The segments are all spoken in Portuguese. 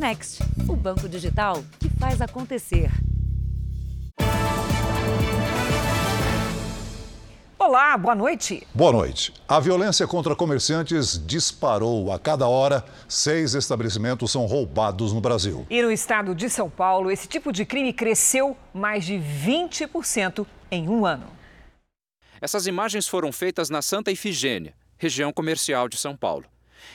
Next, o banco digital que faz acontecer. Olá, boa noite. Boa noite. A violência contra comerciantes disparou. A cada hora, seis estabelecimentos são roubados no Brasil. E no estado de São Paulo, esse tipo de crime cresceu mais de 20% em um ano. Essas imagens foram feitas na Santa Ifigênia, região comercial de São Paulo.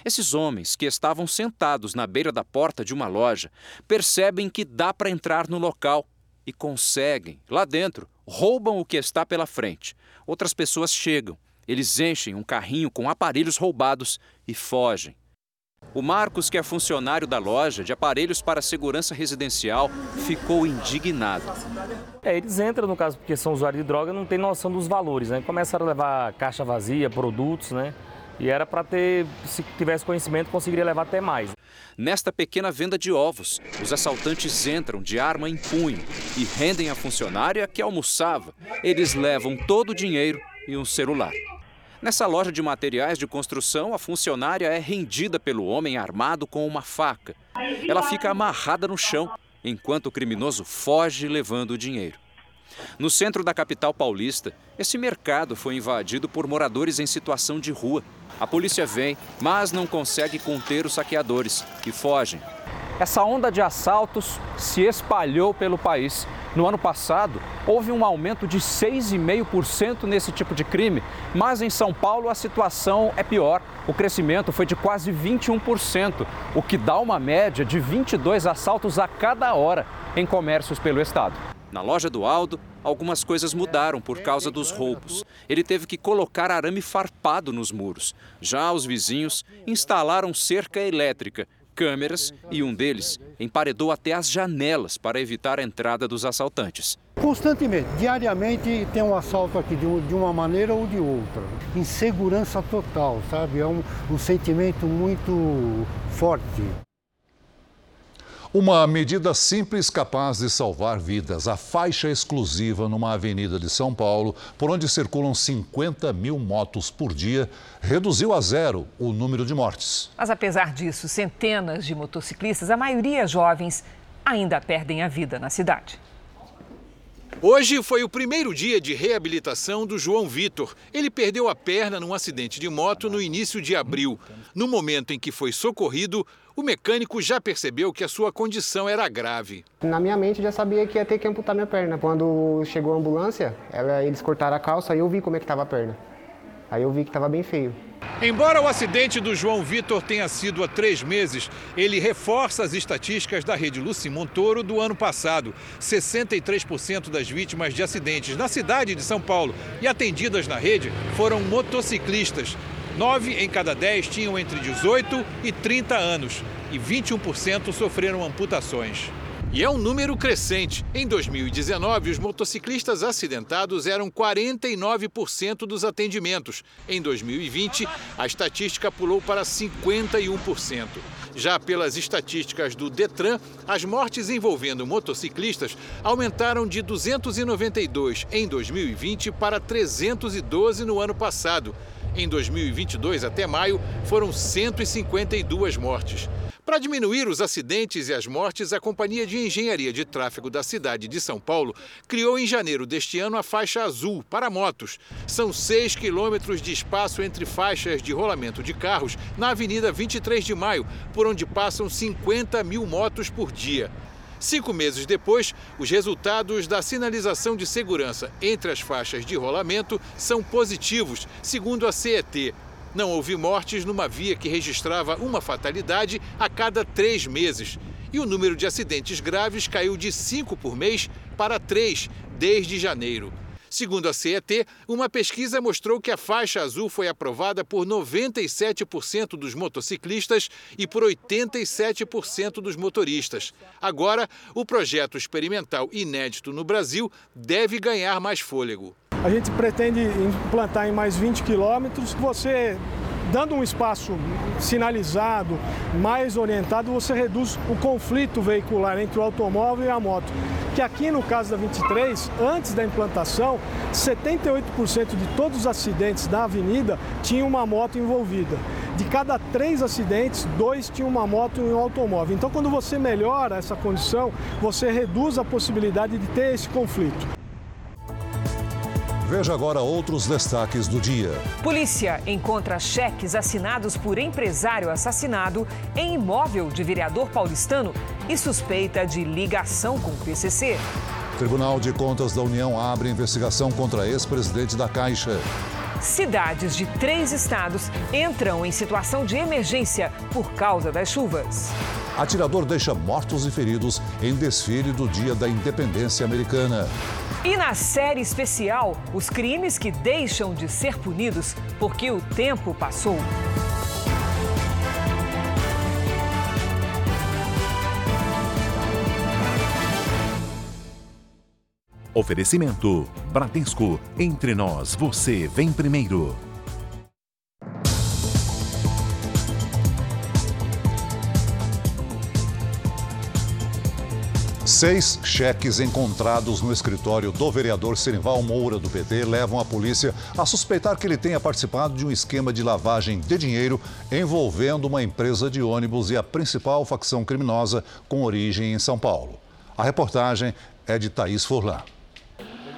Esses homens que estavam sentados na beira da porta de uma loja percebem que dá para entrar no local e conseguem, lá dentro, roubam o que está pela frente. Outras pessoas chegam, eles enchem um carrinho com aparelhos roubados e fogem. O Marcos, que é funcionário da loja de aparelhos para segurança residencial, ficou indignado. É, eles entram, no caso, porque são usuários de droga, não tem noção dos valores, né? Começaram a levar caixa vazia, produtos, né? E era para ter, se tivesse conhecimento, conseguiria levar até mais. Nesta pequena venda de ovos, os assaltantes entram de arma em punho e rendem a funcionária que almoçava. Eles levam todo o dinheiro e um celular. Nessa loja de materiais de construção, a funcionária é rendida pelo homem armado com uma faca. Ela fica amarrada no chão, enquanto o criminoso foge levando o dinheiro. No centro da capital paulista, esse mercado foi invadido por moradores em situação de rua. A polícia vem, mas não consegue conter os saqueadores, que fogem. Essa onda de assaltos se espalhou pelo país. No ano passado, houve um aumento de 6,5% nesse tipo de crime, mas em São Paulo a situação é pior. O crescimento foi de quase 21%, o que dá uma média de 22 assaltos a cada hora em comércios pelo estado. Na loja do Aldo, algumas coisas mudaram por causa dos roubos. Ele teve que colocar arame farpado nos muros. Já os vizinhos instalaram cerca elétrica, câmeras e um deles emparedou até as janelas para evitar a entrada dos assaltantes. Constantemente, diariamente tem um assalto aqui de, uma maneira ou de outra. Insegurança total, sabe? É um, um sentimento muito forte. Uma medida simples capaz de salvar vidas. A faixa exclusiva numa avenida de São Paulo, por onde circulam 50 mil motos por dia, reduziu a zero o número de mortes. Mas apesar disso, centenas de motociclistas, a maioria jovens, ainda perdem a vida na cidade. Hoje foi o primeiro dia de reabilitação do João Vitor. Ele perdeu a perna num acidente de moto no início de abril. No momento em que foi socorrido, o mecânico já percebeu que a sua condição era grave. Na minha mente já sabia que ia ter que amputar minha perna. Quando chegou a ambulância, ela, eles cortaram a calça e eu vi como é que estava a perna. Aí eu vi que estava bem feio. Embora o acidente do João Vitor tenha sido há três meses, ele reforça as estatísticas da rede Luci Montoro do ano passado. 63% das vítimas de acidentes na cidade de São Paulo e atendidas na rede foram motociclistas. Nove em cada dez tinham entre 18 e 30 anos e 21% sofreram amputações. E é um número crescente. Em 2019, os motociclistas acidentados eram 49% dos atendimentos. Em 2020, a estatística pulou para 51%. Já pelas estatísticas do Detran, as mortes envolvendo motociclistas aumentaram de 292 em 2020 para 312 no ano passado. Em 2022 até maio, foram 152 mortes. Para diminuir os acidentes e as mortes, a Companhia de Engenharia de Tráfego da cidade de São Paulo criou em janeiro deste ano a faixa azul para motos. São 6 quilômetros de espaço entre faixas de rolamento de carros na Avenida 23 de Maio, por onde passam 50 mil motos por dia. Cinco meses depois, os resultados da sinalização de segurança entre as faixas de rolamento são positivos, segundo a CET. Não houve mortes numa via que registrava uma fatalidade a cada três meses. E o número de acidentes graves caiu de cinco por mês para três desde janeiro. Segundo a CET, uma pesquisa mostrou que a faixa azul foi aprovada por 97% dos motociclistas e por 87% dos motoristas. Agora, o projeto experimental inédito no Brasil deve ganhar mais fôlego. A gente pretende implantar em mais 20 quilômetros. Você dando um espaço sinalizado, mais orientado, você reduz o conflito veicular entre o automóvel e a moto. Que aqui no caso da 23, antes da implantação, 78% de todos os acidentes da avenida tinham uma moto envolvida. de cada três acidentes, dois tinham uma moto e um automóvel. Então, quando você melhora essa condição, você reduz a possibilidade de ter esse conflito. Veja agora outros destaques do dia. Polícia encontra cheques assinados por empresário assassinado em imóvel de vereador paulistano e suspeita de ligação com o PCC. Tribunal de Contas da União abre investigação contra ex-presidente da Caixa. Cidades de três estados entram em situação de emergência por causa das chuvas. Atirador deixa mortos e feridos em desfile do Dia da Independência Americana. E na série especial, os crimes que deixam de ser punidos porque o tempo passou. Oferecimento: Bradesco. Entre nós, você vem primeiro. Seis cheques encontrados no escritório do vereador Senival Moura, do PT, levam a polícia a suspeitar que ele tenha participado de um esquema de lavagem de dinheiro envolvendo uma empresa de ônibus e a principal facção criminosa com origem em São Paulo. A reportagem é de Thaís Furlan.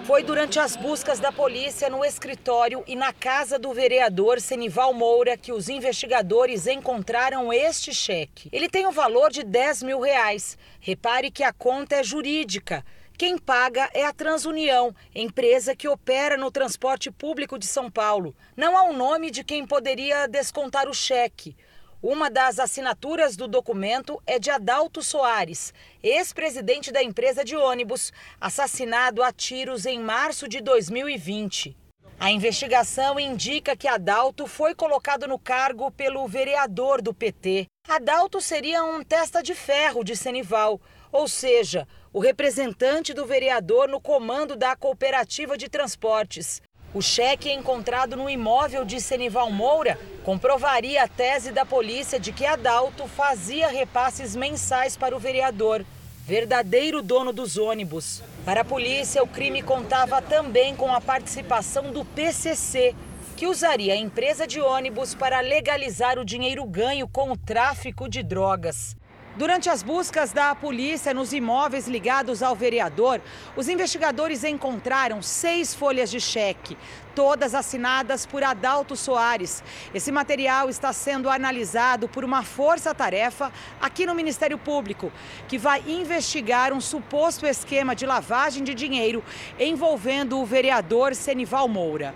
Foi durante as buscas da polícia no escritório e na casa do vereador Senival Moura que os investigadores encontraram este cheque. Ele tem o um valor de 10 mil reais. Repare que a conta é jurídica. Quem paga é a Transunião, empresa que opera no transporte público de São Paulo. Não há o um nome de quem poderia descontar o cheque. Uma das assinaturas do documento é de Adalto Soares, ex-presidente da empresa de ônibus, assassinado a tiros em março de 2020. A investigação indica que Adalto foi colocado no cargo pelo vereador do PT. Adalto seria um testa de ferro de Senival, ou seja, o representante do vereador no comando da cooperativa de transportes. O cheque encontrado no imóvel de Senival Moura comprovaria a tese da polícia de que Adalto fazia repasses mensais para o vereador, verdadeiro dono dos ônibus. Para a polícia, o crime contava também com a participação do PCC, que usaria a empresa de ônibus para legalizar o dinheiro ganho com o tráfico de drogas. Durante as buscas da polícia nos imóveis ligados ao vereador, os investigadores encontraram seis folhas de cheque, todas assinadas por Adalto Soares. Esse material está sendo analisado por uma força-tarefa aqui no Ministério Público, que vai investigar um suposto esquema de lavagem de dinheiro envolvendo o vereador Senival Moura.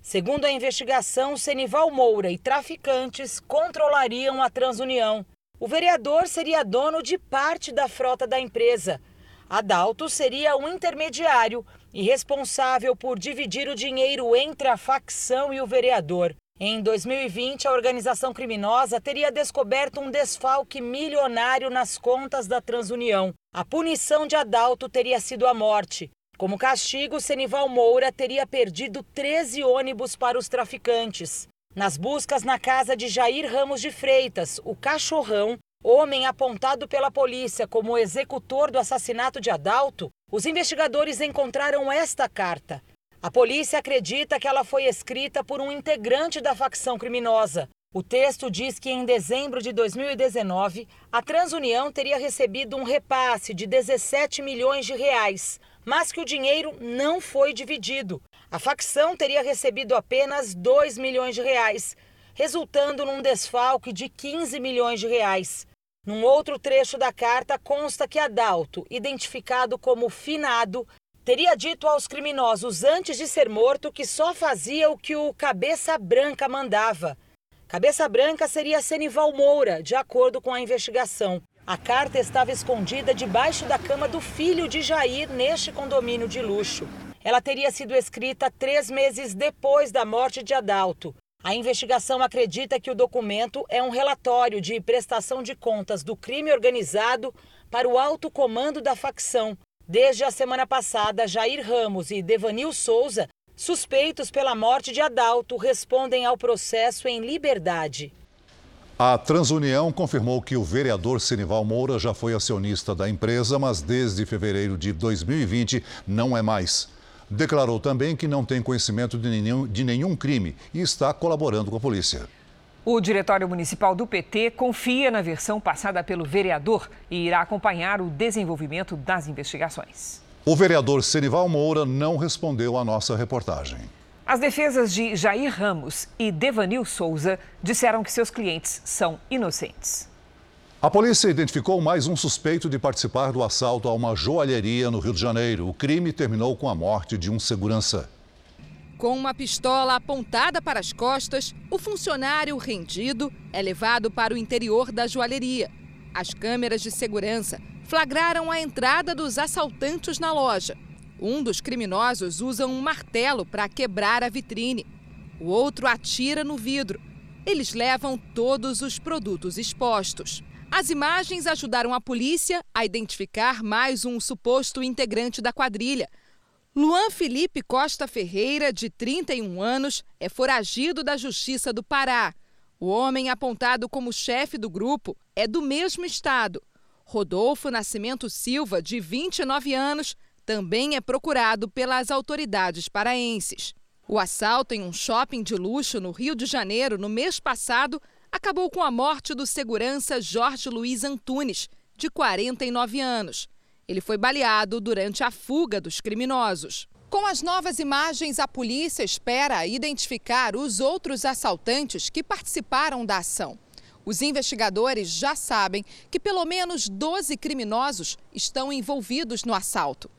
Segundo a investigação, Senival Moura e traficantes controlariam a Transunião. O vereador seria dono de parte da frota da empresa. Adalto seria um intermediário e responsável por dividir o dinheiro entre a facção e o vereador. Em 2020, a organização criminosa teria descoberto um desfalque milionário nas contas da Transunião. A punição de Adalto teria sido a morte. Como castigo, Senival Moura teria perdido 13 ônibus para os traficantes. Nas buscas na casa de Jair Ramos de Freitas, o cachorrão, homem apontado pela polícia como executor do assassinato de Adalto, os investigadores encontraram esta carta. A polícia acredita que ela foi escrita por um integrante da facção criminosa. O texto diz que em dezembro de 2019, a Transunião teria recebido um repasse de 17 milhões de reais, mas que o dinheiro não foi dividido. A facção teria recebido apenas 2 milhões de reais, resultando num desfalque de 15 milhões de reais. Num outro trecho da carta consta que Adalto, identificado como finado, teria dito aos criminosos antes de ser morto que só fazia o que o Cabeça Branca mandava. Cabeça Branca seria Senival Moura, de acordo com a investigação. A carta estava escondida debaixo da cama do filho de Jair neste condomínio de luxo. Ela teria sido escrita três meses depois da morte de Adalto. A investigação acredita que o documento é um relatório de prestação de contas do crime organizado para o alto comando da facção. Desde a semana passada, Jair Ramos e Devanil Souza, suspeitos pela morte de Adalto, respondem ao processo em liberdade. A Transunião confirmou que o vereador Senival Moura já foi acionista da empresa, mas desde fevereiro de 2020 não é mais. Declarou também que não tem conhecimento de nenhum, de nenhum crime e está colaborando com a polícia. O Diretório Municipal do PT confia na versão passada pelo vereador e irá acompanhar o desenvolvimento das investigações. O vereador Senival Moura não respondeu à nossa reportagem. As defesas de Jair Ramos e Devanil Souza disseram que seus clientes são inocentes. A polícia identificou mais um suspeito de participar do assalto a uma joalheria no Rio de Janeiro. O crime terminou com a morte de um segurança. Com uma pistola apontada para as costas, o funcionário rendido é levado para o interior da joalheria. As câmeras de segurança flagraram a entrada dos assaltantes na loja. Um dos criminosos usa um martelo para quebrar a vitrine. O outro atira no vidro. Eles levam todos os produtos expostos. As imagens ajudaram a polícia a identificar mais um suposto integrante da quadrilha. Luan Felipe Costa Ferreira, de 31 anos, é foragido da Justiça do Pará. O homem apontado como chefe do grupo é do mesmo estado. Rodolfo Nascimento Silva, de 29 anos, também é procurado pelas autoridades paraenses. O assalto em um shopping de luxo no Rio de Janeiro no mês passado acabou com a morte do segurança Jorge Luiz Antunes, de 49 anos. Ele foi baleado durante a fuga dos criminosos. Com as novas imagens, a polícia espera identificar os outros assaltantes que participaram da ação. Os investigadores já sabem que pelo menos 12 criminosos estão envolvidos no assalto.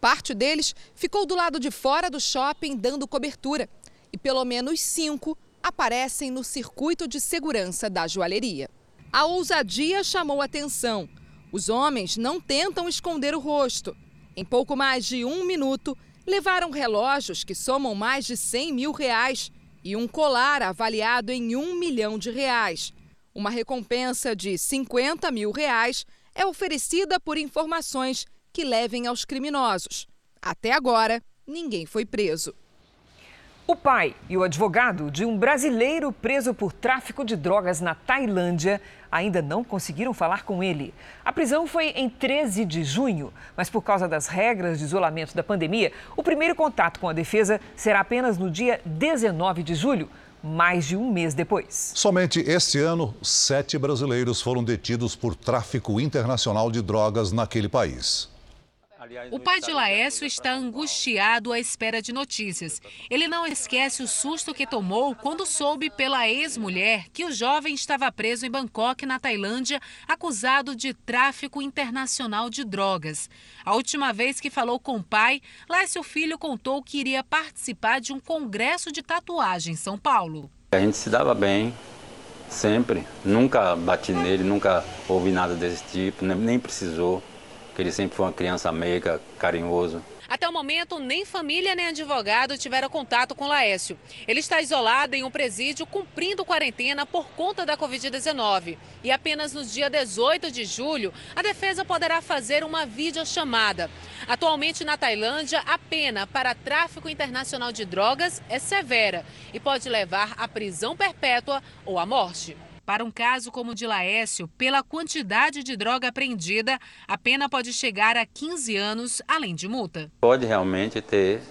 Parte deles ficou do lado de fora do shopping dando cobertura e pelo menos cinco aparecem no circuito de segurança da joalheria. A ousadia chamou atenção. Os homens não tentam esconder o rosto. Em pouco mais de um minuto, levaram relógios que somam mais de 100 mil reais e um colar avaliado em um milhão de reais. Uma recompensa de 50 mil reais é oferecida por informações que levem aos criminosos. Até agora, ninguém foi preso. O pai e o advogado de um brasileiro preso por tráfico de drogas na Tailândia ainda não conseguiram falar com ele. A prisão foi em 13 de junho, mas por causa das regras de isolamento da pandemia, o primeiro contato com a defesa será apenas no dia 19 de julho, mais de um mês depois. Somente este ano, sete brasileiros foram detidos por tráfico internacional de drogas naquele país. O pai de Laércio está angustiado à espera de notícias. Ele não esquece o susto que tomou quando soube pela ex-mulher que o jovem estava preso em Bangkok, na Tailândia, acusado de tráfico internacional de drogas. A última vez que falou com o pai, Laércio Filho contou que iria participar de um congresso de tatuagem em São Paulo. A gente se dava bem, sempre. Nunca bati nele, nunca ouvi nada desse tipo, nem precisou que ele sempre foi uma criança meiga, carinhoso. Até o momento, nem família nem advogado tiveram contato com Laércio. Ele está isolado em um presídio cumprindo quarentena por conta da Covid-19. E apenas no dia 18 de julho, a defesa poderá fazer uma videochamada. Atualmente na Tailândia, a pena para tráfico internacional de drogas é severa e pode levar à prisão perpétua ou à morte. Para um caso como o de Laércio, pela quantidade de droga apreendida, a pena pode chegar a 15 anos, além de multa. Pode realmente ter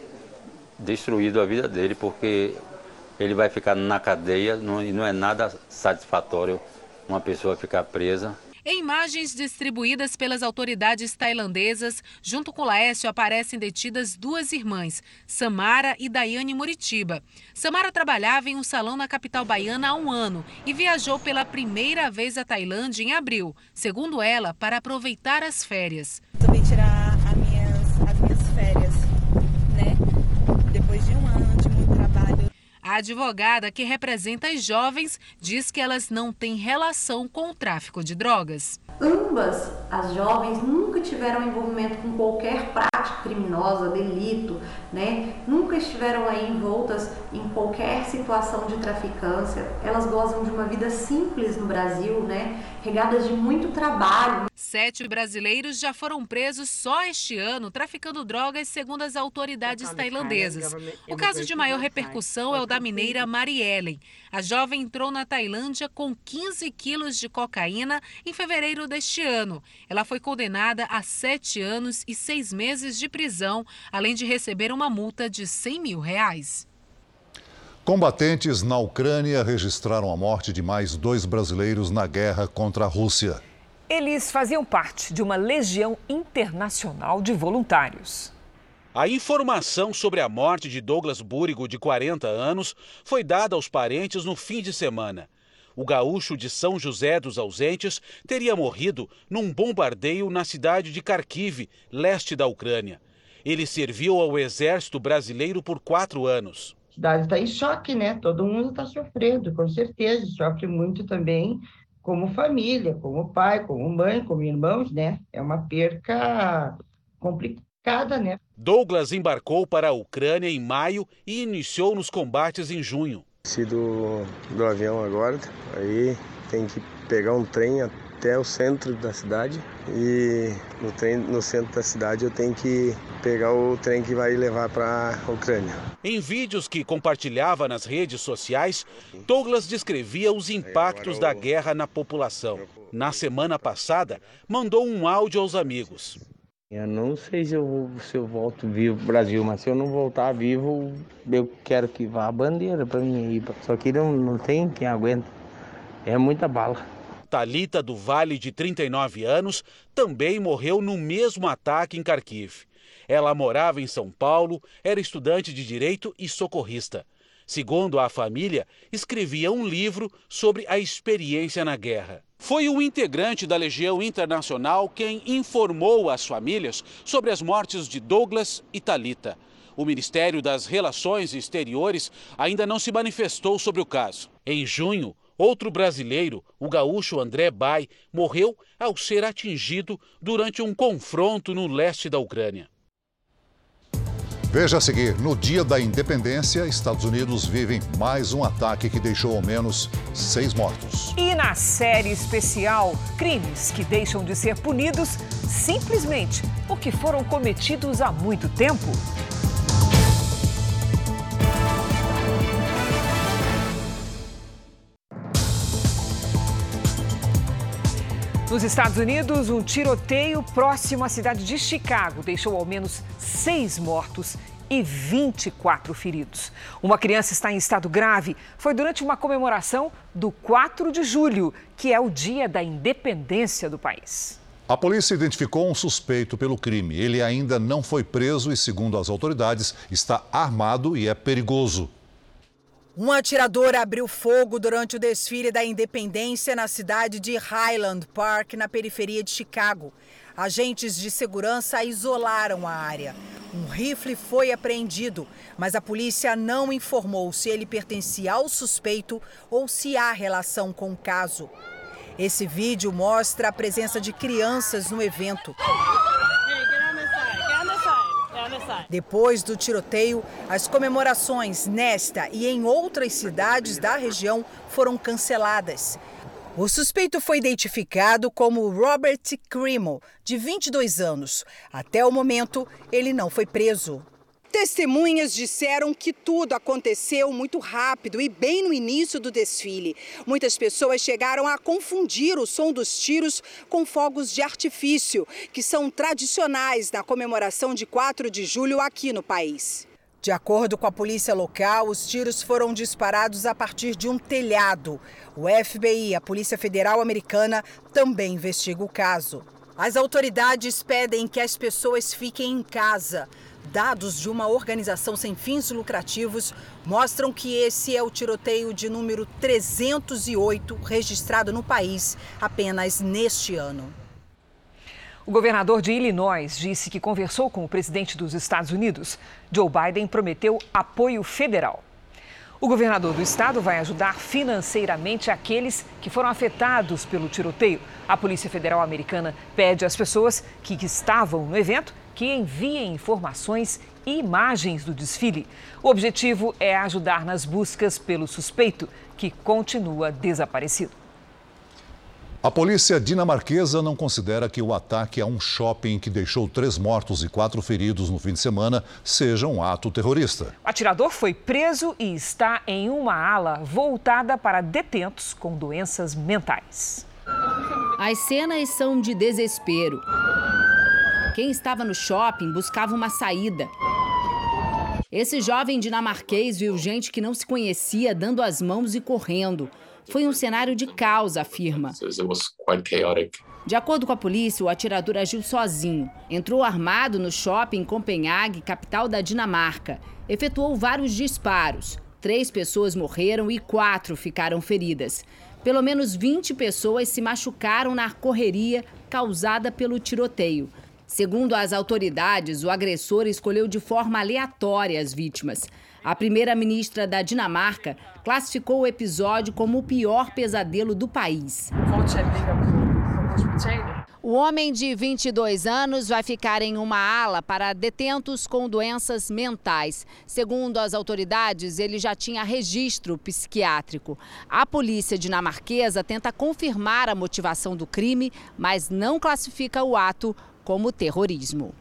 destruído a vida dele, porque ele vai ficar na cadeia e não é nada satisfatório uma pessoa ficar presa em imagens distribuídas pelas autoridades tailandesas, junto com Laércio aparecem detidas duas irmãs, Samara e Daiane Muritiba. Samara trabalhava em um salão na capital baiana há um ano e viajou pela primeira vez à Tailândia em abril, segundo ela, para aproveitar as férias. Também tirar as minhas, as minhas férias, né? Depois de um ano de muito trabalho. A advogada que representa as jovens diz que elas não têm relação com o tráfico de drogas. Ambas as jovens nunca tiveram envolvimento com qualquer prática criminosa, delito, né? Nunca estiveram aí envoltas em qualquer situação de traficância. Elas gozam de uma vida simples no Brasil, né? Regadas de muito trabalho. Sete brasileiros já foram presos só este ano traficando drogas, segundo as autoridades tailandesas. O caso de maior repercussão é o da mineira Mariellen. A jovem entrou na Tailândia com 15 quilos de cocaína em fevereiro deste ano. Ela foi condenada a sete anos e seis meses de prisão, além de receber uma multa de 100 mil reais. Combatentes na Ucrânia registraram a morte de mais dois brasileiros na guerra contra a Rússia. Eles faziam parte de uma legião internacional de voluntários. A informação sobre a morte de Douglas Búrigo, de 40 anos, foi dada aos parentes no fim de semana. O gaúcho de São José dos Ausentes teria morrido num bombardeio na cidade de Kharkiv, leste da Ucrânia. Ele serviu ao exército brasileiro por quatro anos cidade está em choque, né? Todo mundo está sofrendo, com certeza. Sofre muito também como família, como pai, como mãe, como irmãos, né? É uma perca complicada, né? Douglas embarcou para a Ucrânia em maio e iniciou nos combates em junho. Sido do avião agora, aí tem que pegar um trem até o centro da cidade e no, trem, no centro da cidade eu tenho que pegar o trem que vai levar para a Ucrânia. Em vídeos que compartilhava nas redes sociais, Douglas descrevia os impactos da guerra na população. Na semana passada, mandou um áudio aos amigos. Eu não sei se eu, se eu volto vivo pro Brasil, mas se eu não voltar vivo, eu quero que vá a bandeira para mim aí. Só que não, não tem quem aguenta. É muita bala. Talita do Vale, de 39 anos, também morreu no mesmo ataque em Kharkiv. Ela morava em São Paulo, era estudante de direito e socorrista. Segundo a família, escrevia um livro sobre a experiência na guerra. Foi o integrante da Legião Internacional quem informou as famílias sobre as mortes de Douglas e Talita. O Ministério das Relações Exteriores ainda não se manifestou sobre o caso. Em junho, Outro brasileiro, o gaúcho André Bai, morreu ao ser atingido durante um confronto no leste da Ucrânia. Veja a seguir: no dia da independência, Estados Unidos vivem mais um ataque que deixou ao menos seis mortos. E na série especial, crimes que deixam de ser punidos simplesmente porque foram cometidos há muito tempo. Nos Estados Unidos, um tiroteio próximo à cidade de Chicago deixou ao menos seis mortos e 24 feridos. Uma criança está em estado grave. Foi durante uma comemoração do 4 de julho, que é o dia da independência do país. A polícia identificou um suspeito pelo crime. Ele ainda não foi preso e, segundo as autoridades, está armado e é perigoso. Um atirador abriu fogo durante o desfile da independência na cidade de Highland Park, na periferia de Chicago. Agentes de segurança isolaram a área. Um rifle foi apreendido, mas a polícia não informou se ele pertencia ao suspeito ou se há relação com o caso. Esse vídeo mostra a presença de crianças no evento. Depois do tiroteio, as comemorações nesta e em outras cidades da região foram canceladas. O suspeito foi identificado como Robert Crimo, de 22 anos. Até o momento, ele não foi preso. Testemunhas disseram que tudo aconteceu muito rápido e bem no início do desfile. Muitas pessoas chegaram a confundir o som dos tiros com fogos de artifício, que são tradicionais na comemoração de 4 de julho aqui no país. De acordo com a polícia local, os tiros foram disparados a partir de um telhado. O FBI, a Polícia Federal Americana, também investiga o caso. As autoridades pedem que as pessoas fiquem em casa. Dados de uma organização sem fins lucrativos mostram que esse é o tiroteio de número 308 registrado no país apenas neste ano. O governador de Illinois disse que conversou com o presidente dos Estados Unidos. Joe Biden prometeu apoio federal. O governador do estado vai ajudar financeiramente aqueles que foram afetados pelo tiroteio. A Polícia Federal Americana pede às pessoas que estavam no evento que enviem informações e imagens do desfile. O objetivo é ajudar nas buscas pelo suspeito, que continua desaparecido. A polícia dinamarquesa não considera que o ataque a um shopping que deixou três mortos e quatro feridos no fim de semana seja um ato terrorista. O atirador foi preso e está em uma ala voltada para detentos com doenças mentais. As cenas são de desespero. Quem estava no shopping buscava uma saída. Esse jovem dinamarquês viu gente que não se conhecia dando as mãos e correndo. Foi um cenário de caos, afirma. De acordo com a polícia, o atirador agiu sozinho. Entrou armado no shopping em Copenhague, capital da Dinamarca. Efetuou vários disparos. Três pessoas morreram e quatro ficaram feridas. Pelo menos 20 pessoas se machucaram na correria causada pelo tiroteio. Segundo as autoridades, o agressor escolheu de forma aleatória as vítimas. A primeira-ministra da Dinamarca classificou o episódio como o pior pesadelo do país. O homem de 22 anos vai ficar em uma ala para detentos com doenças mentais. Segundo as autoridades, ele já tinha registro psiquiátrico. A polícia dinamarquesa tenta confirmar a motivação do crime, mas não classifica o ato como terrorismo.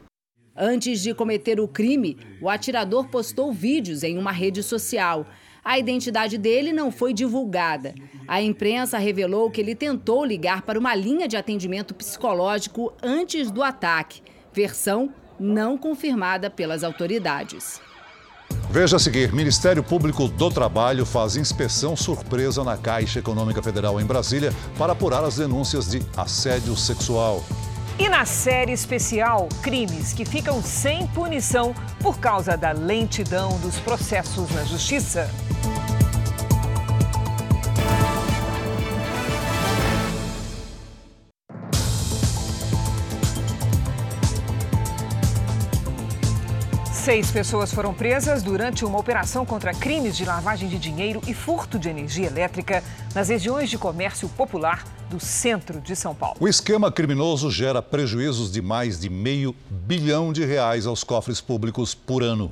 Antes de cometer o crime, o atirador postou vídeos em uma rede social. A identidade dele não foi divulgada. A imprensa revelou que ele tentou ligar para uma linha de atendimento psicológico antes do ataque, versão não confirmada pelas autoridades. Veja a seguir: Ministério Público do Trabalho faz inspeção surpresa na Caixa Econômica Federal em Brasília para apurar as denúncias de assédio sexual. E na série especial, crimes que ficam sem punição por causa da lentidão dos processos na justiça. Seis pessoas foram presas durante uma operação contra crimes de lavagem de dinheiro e furto de energia elétrica nas regiões de comércio popular do centro de São Paulo. O esquema criminoso gera prejuízos de mais de meio bilhão de reais aos cofres públicos por ano.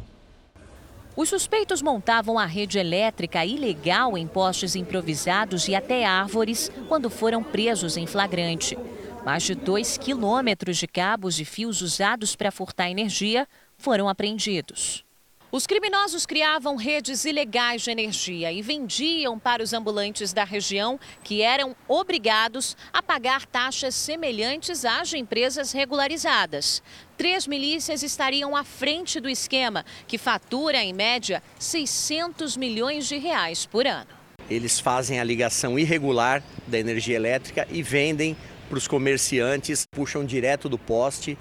Os suspeitos montavam a rede elétrica ilegal em postes improvisados e até árvores quando foram presos em flagrante. Mais de dois quilômetros de cabos e fios usados para furtar energia foram apreendidos. Os criminosos criavam redes ilegais de energia e vendiam para os ambulantes da região, que eram obrigados a pagar taxas semelhantes às de empresas regularizadas. Três milícias estariam à frente do esquema, que fatura, em média, 600 milhões de reais por ano. Eles fazem a ligação irregular da energia elétrica e vendem para os comerciantes, puxam direto do poste.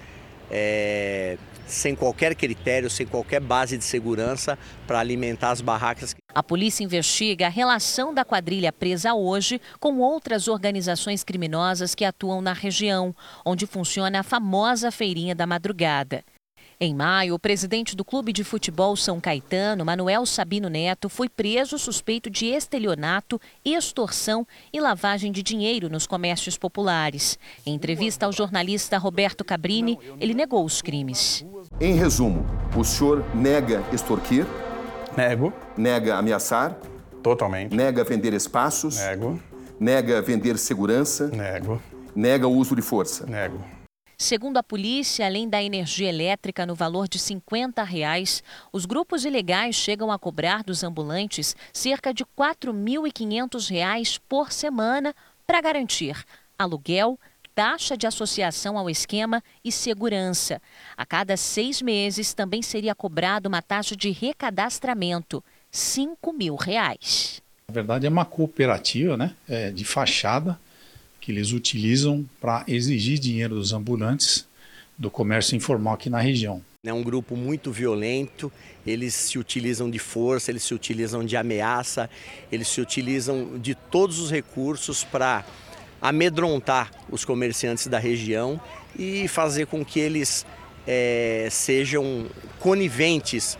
É sem qualquer critério, sem qualquer base de segurança para alimentar as barracas. A polícia investiga a relação da quadrilha presa hoje com outras organizações criminosas que atuam na região, onde funciona a famosa Feirinha da Madrugada. Em maio, o presidente do Clube de Futebol São Caetano, Manuel Sabino Neto, foi preso suspeito de estelionato, extorsão e lavagem de dinheiro nos comércios populares. Em entrevista ao jornalista Roberto Cabrini, ele negou os crimes. Em resumo, o senhor nega extorquir? Nego. Nega ameaçar? Totalmente. Nega vender espaços? Nego. Nega vender segurança? Nego. Nega o uso de força? Nego. Segundo a polícia, além da energia elétrica no valor de 50 reais, os grupos ilegais chegam a cobrar dos ambulantes cerca de R$ 4.500 por semana para garantir aluguel, taxa de associação ao esquema e segurança. A cada seis meses também seria cobrado uma taxa de recadastramento, 5 mil reais. Na verdade, é uma cooperativa né, é, de fachada que eles utilizam para exigir dinheiro dos ambulantes do comércio informal aqui na região. É um grupo muito violento, eles se utilizam de força, eles se utilizam de ameaça, eles se utilizam de todos os recursos para amedrontar os comerciantes da região e fazer com que eles é, sejam coniventes.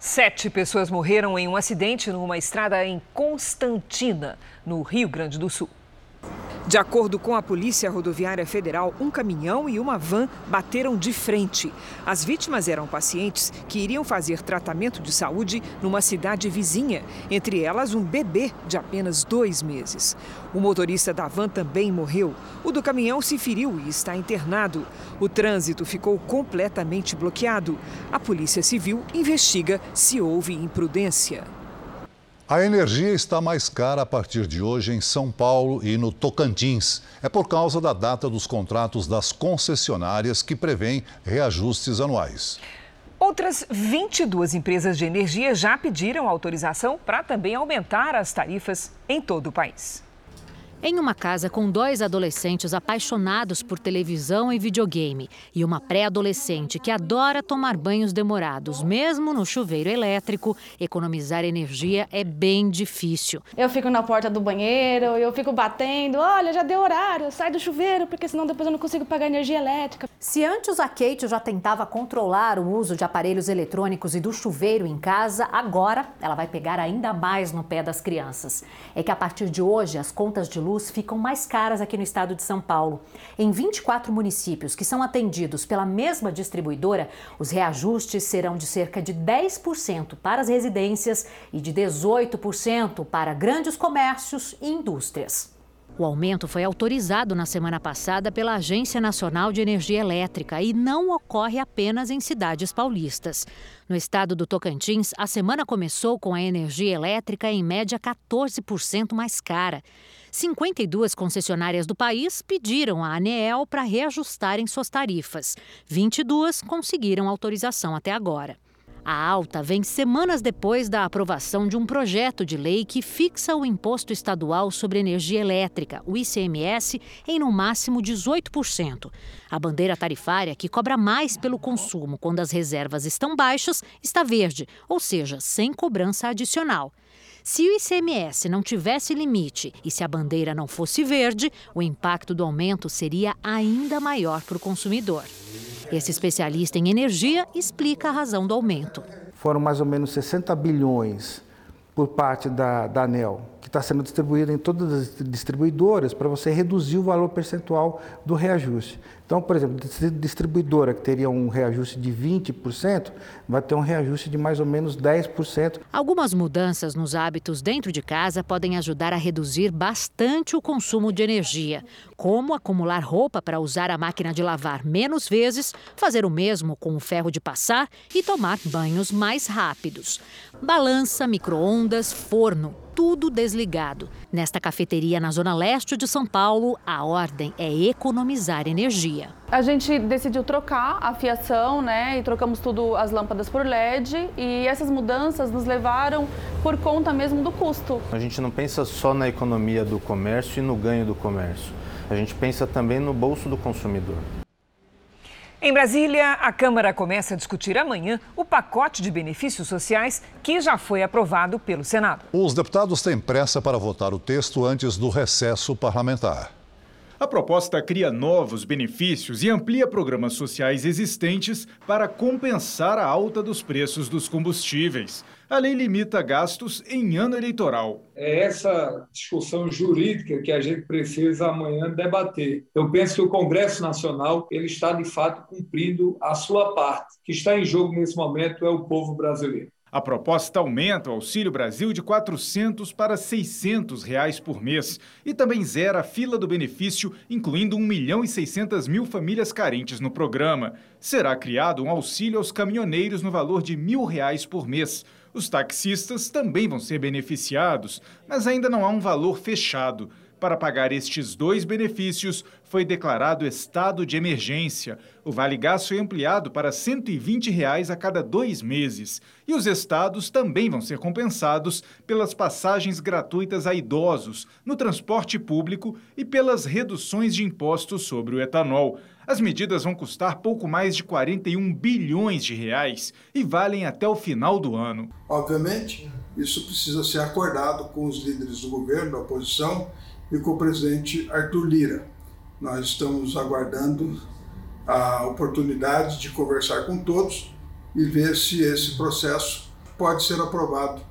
Sete pessoas morreram em um acidente numa estrada em Constantina, no Rio Grande do Sul. De acordo com a Polícia Rodoviária Federal, um caminhão e uma van bateram de frente. As vítimas eram pacientes que iriam fazer tratamento de saúde numa cidade vizinha, entre elas um bebê de apenas dois meses. O motorista da van também morreu. O do caminhão se feriu e está internado. O trânsito ficou completamente bloqueado. A Polícia Civil investiga se houve imprudência. A energia está mais cara a partir de hoje em São Paulo e no Tocantins. É por causa da data dos contratos das concessionárias que prevêem reajustes anuais. Outras 22 empresas de energia já pediram autorização para também aumentar as tarifas em todo o país. Em uma casa com dois adolescentes apaixonados por televisão e videogame e uma pré-adolescente que adora tomar banhos demorados, mesmo no chuveiro elétrico, economizar energia é bem difícil. Eu fico na porta do banheiro, eu fico batendo, olha, já deu horário, sai do chuveiro, porque senão depois eu não consigo pagar energia elétrica. Se antes a Kate já tentava controlar o uso de aparelhos eletrônicos e do chuveiro em casa, agora ela vai pegar ainda mais no pé das crianças. É que a partir de hoje as contas de luz luz ficam mais caras aqui no estado de São Paulo. Em 24 municípios que são atendidos pela mesma distribuidora, os reajustes serão de cerca de 10% para as residências e de 18% para grandes comércios e indústrias. O aumento foi autorizado na semana passada pela Agência Nacional de Energia Elétrica e não ocorre apenas em cidades paulistas. No estado do Tocantins, a semana começou com a energia elétrica em média 14% mais cara. 52 concessionárias do país pediram à ANEEL para reajustarem suas tarifas. 22 conseguiram autorização até agora. A alta vem semanas depois da aprovação de um projeto de lei que fixa o Imposto Estadual sobre Energia Elétrica, o ICMS, em no máximo 18%. A bandeira tarifária, que cobra mais pelo consumo quando as reservas estão baixas, está verde, ou seja, sem cobrança adicional. Se o ICMS não tivesse limite e se a bandeira não fosse verde, o impacto do aumento seria ainda maior para o consumidor. Esse especialista em energia explica a razão do aumento. Foram mais ou menos 60 bilhões por parte da, da ANEL, que está sendo distribuído em todas as distribuidoras para você reduzir o valor percentual do reajuste. Então, por exemplo, distribuidora que teria um reajuste de 20%, vai ter um reajuste de mais ou menos 10%. Algumas mudanças nos hábitos dentro de casa podem ajudar a reduzir bastante o consumo de energia, como acumular roupa para usar a máquina de lavar menos vezes, fazer o mesmo com o ferro de passar e tomar banhos mais rápidos. Balança, micro-ondas, forno tudo desligado. Nesta cafeteria na zona leste de São Paulo, a ordem é economizar energia. A gente decidiu trocar a fiação, né, e trocamos tudo as lâmpadas por LED, e essas mudanças nos levaram por conta mesmo do custo. A gente não pensa só na economia do comércio e no ganho do comércio. A gente pensa também no bolso do consumidor. Em Brasília, a Câmara começa a discutir amanhã o pacote de benefícios sociais que já foi aprovado pelo Senado. Os deputados têm pressa para votar o texto antes do recesso parlamentar. A proposta cria novos benefícios e amplia programas sociais existentes para compensar a alta dos preços dos combustíveis. A lei limita gastos em ano eleitoral. É essa discussão jurídica que a gente precisa amanhã debater. Eu penso que o Congresso Nacional ele está de fato cumprindo a sua parte. O que está em jogo nesse momento é o povo brasileiro. A proposta aumenta o Auxílio Brasil de R$ 400 para 600 reais por mês e também zera a fila do benefício, incluindo 1 milhão e 600 mil famílias carentes no programa. Será criado um auxílio aos caminhoneiros no valor de R$ mil reais por mês. Os taxistas também vão ser beneficiados, mas ainda não há um valor fechado. Para pagar estes dois benefícios, foi declarado estado de emergência. O Vale Gás foi ampliado para 120 reais a cada dois meses. E os estados também vão ser compensados pelas passagens gratuitas a idosos, no transporte público e pelas reduções de impostos sobre o etanol. As medidas vão custar pouco mais de 41 bilhões de reais e valem até o final do ano. Obviamente, isso precisa ser acordado com os líderes do governo, da oposição e com o presidente Arthur Lira. Nós estamos aguardando a oportunidade de conversar com todos e ver se esse processo pode ser aprovado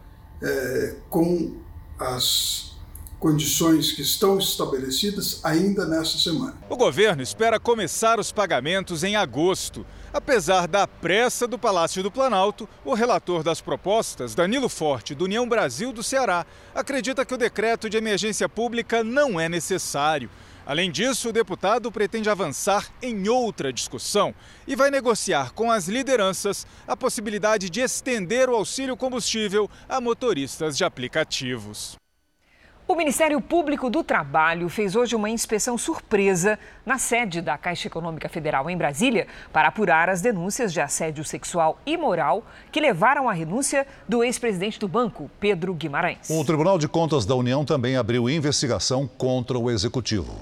é, com as condições que estão estabelecidas ainda nesta semana. O governo espera começar os pagamentos em agosto. Apesar da pressa do Palácio do Planalto, o relator das propostas, Danilo Forte, do União Brasil do Ceará, acredita que o decreto de emergência pública não é necessário. Além disso, o deputado pretende avançar em outra discussão e vai negociar com as lideranças a possibilidade de estender o auxílio combustível a motoristas de aplicativos. O Ministério Público do Trabalho fez hoje uma inspeção surpresa na sede da Caixa Econômica Federal em Brasília para apurar as denúncias de assédio sexual e moral que levaram à renúncia do ex-presidente do banco, Pedro Guimarães. O Tribunal de Contas da União também abriu investigação contra o executivo.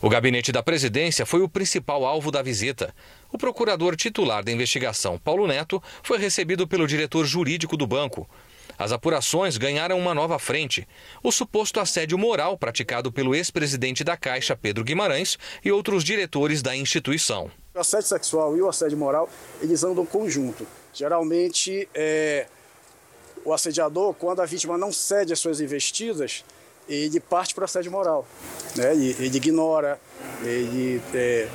O gabinete da presidência foi o principal alvo da visita. O procurador titular da investigação, Paulo Neto, foi recebido pelo diretor jurídico do banco. As apurações ganharam uma nova frente: o suposto assédio moral praticado pelo ex-presidente da Caixa, Pedro Guimarães, e outros diretores da instituição. O assédio sexual e o assédio moral, eles andam conjunto. Geralmente, é, o assediador, quando a vítima não cede as suas investidas, ele parte para o assédio moral. Né? Ele, ele ignora, ele é,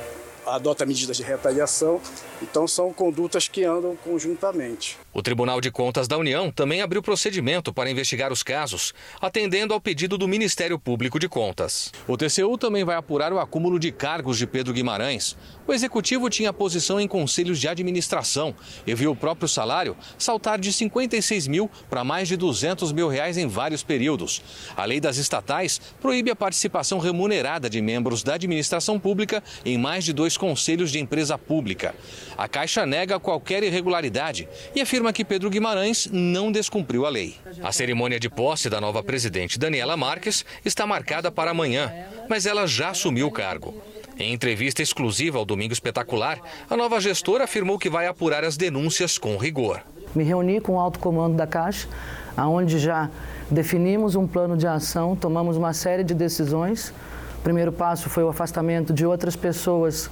adota medidas de retaliação. Então, são condutas que andam conjuntamente. O Tribunal de Contas da União também abriu procedimento para investigar os casos, atendendo ao pedido do Ministério Público de Contas. O TCU também vai apurar o acúmulo de cargos de Pedro Guimarães. O executivo tinha posição em conselhos de administração e viu o próprio salário saltar de 56 mil para mais de 200 mil reais em vários períodos. A lei das estatais proíbe a participação remunerada de membros da administração pública em mais de dois conselhos de empresa pública. A Caixa nega qualquer irregularidade e afirma afirma que Pedro Guimarães não descumpriu a lei. A cerimônia de posse da nova presidente Daniela Marques está marcada para amanhã, mas ela já assumiu o cargo. Em entrevista exclusiva ao Domingo Espetacular, a nova gestora afirmou que vai apurar as denúncias com rigor. Me reuni com o alto comando da Caixa, aonde já definimos um plano de ação, tomamos uma série de decisões. O primeiro passo foi o afastamento de outras pessoas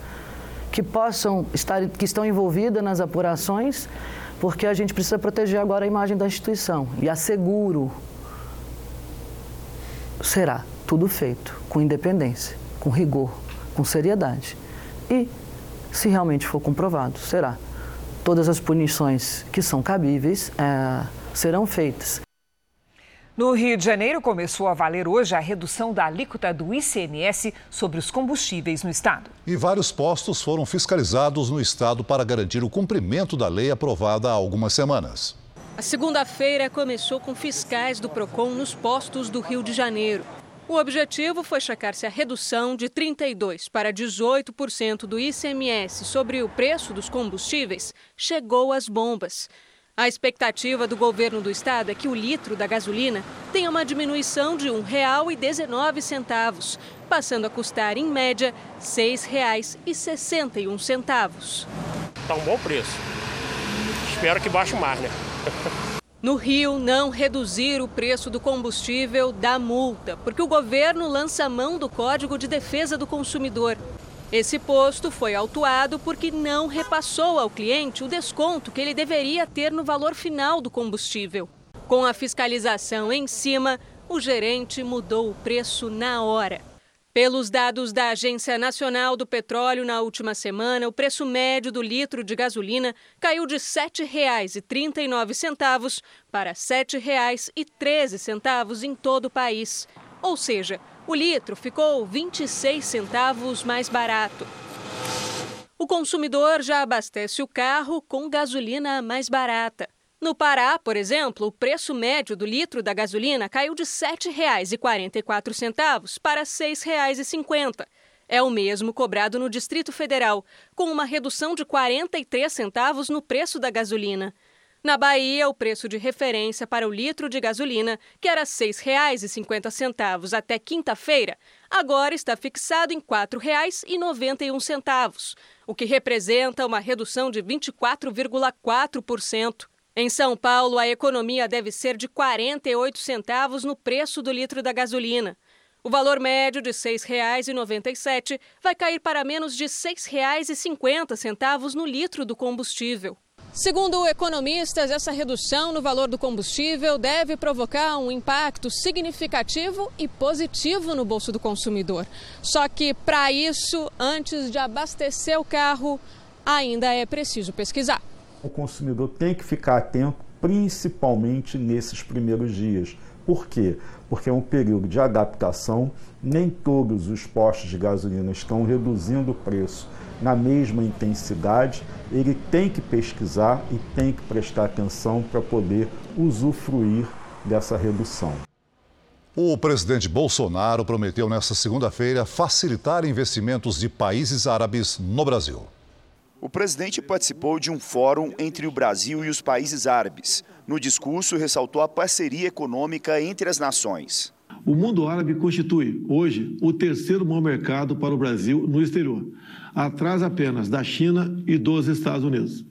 que possam estar que estão envolvidas nas apurações porque a gente precisa proteger agora a imagem da instituição. E asseguro, será tudo feito com independência, com rigor, com seriedade. E, se realmente for comprovado, será. Todas as punições que são cabíveis é, serão feitas. No Rio de Janeiro, começou a valer hoje a redução da alíquota do ICMS sobre os combustíveis no estado. E vários postos foram fiscalizados no estado para garantir o cumprimento da lei aprovada há algumas semanas. A segunda-feira começou com fiscais do PROCON nos postos do Rio de Janeiro. O objetivo foi checar se a redução de 32% para 18% do ICMS sobre o preço dos combustíveis chegou às bombas. A expectativa do governo do estado é que o litro da gasolina tenha uma diminuição de R$ 1,19, passando a custar, em média, R$ 6,61. Está um bom preço. Espero que baixe mais, né? No Rio, não reduzir o preço do combustível dá multa, porque o governo lança mão do Código de Defesa do Consumidor. Esse posto foi autuado porque não repassou ao cliente o desconto que ele deveria ter no valor final do combustível. Com a fiscalização em cima, o gerente mudou o preço na hora. Pelos dados da Agência Nacional do Petróleo, na última semana, o preço médio do litro de gasolina caiu de R$ 7,39 para R$ 7,13 em todo o país. Ou seja, o litro ficou 26 centavos mais barato. O consumidor já abastece o carro com gasolina mais barata. No Pará, por exemplo, o preço médio do litro da gasolina caiu de R$ 7,44 para R$ 6,50. É o mesmo cobrado no Distrito Federal, com uma redução de 43 centavos no preço da gasolina. Na Bahia, o preço de referência para o litro de gasolina, que era R$ 6,50 até quinta-feira, agora está fixado em R$ 4,91, o que representa uma redução de 24,4%. Em São Paulo, a economia deve ser de 48 centavos no preço do litro da gasolina. O valor médio de R$ 6,97 vai cair para menos de R$ 6,50 no litro do combustível. Segundo economistas, essa redução no valor do combustível deve provocar um impacto significativo e positivo no bolso do consumidor. Só que, para isso, antes de abastecer o carro, ainda é preciso pesquisar. O consumidor tem que ficar atento, principalmente nesses primeiros dias. Por quê? Porque é um período de adaptação, nem todos os postos de gasolina estão reduzindo o preço na mesma intensidade, ele tem que pesquisar e tem que prestar atenção para poder usufruir dessa redução. O presidente Bolsonaro prometeu nesta segunda-feira facilitar investimentos de países árabes no Brasil. O presidente participou de um fórum entre o Brasil e os países árabes. No discurso, ressaltou a parceria econômica entre as nações. O mundo árabe constitui, hoje, o terceiro maior mercado para o Brasil no exterior, atrás apenas da China e dos Estados Unidos.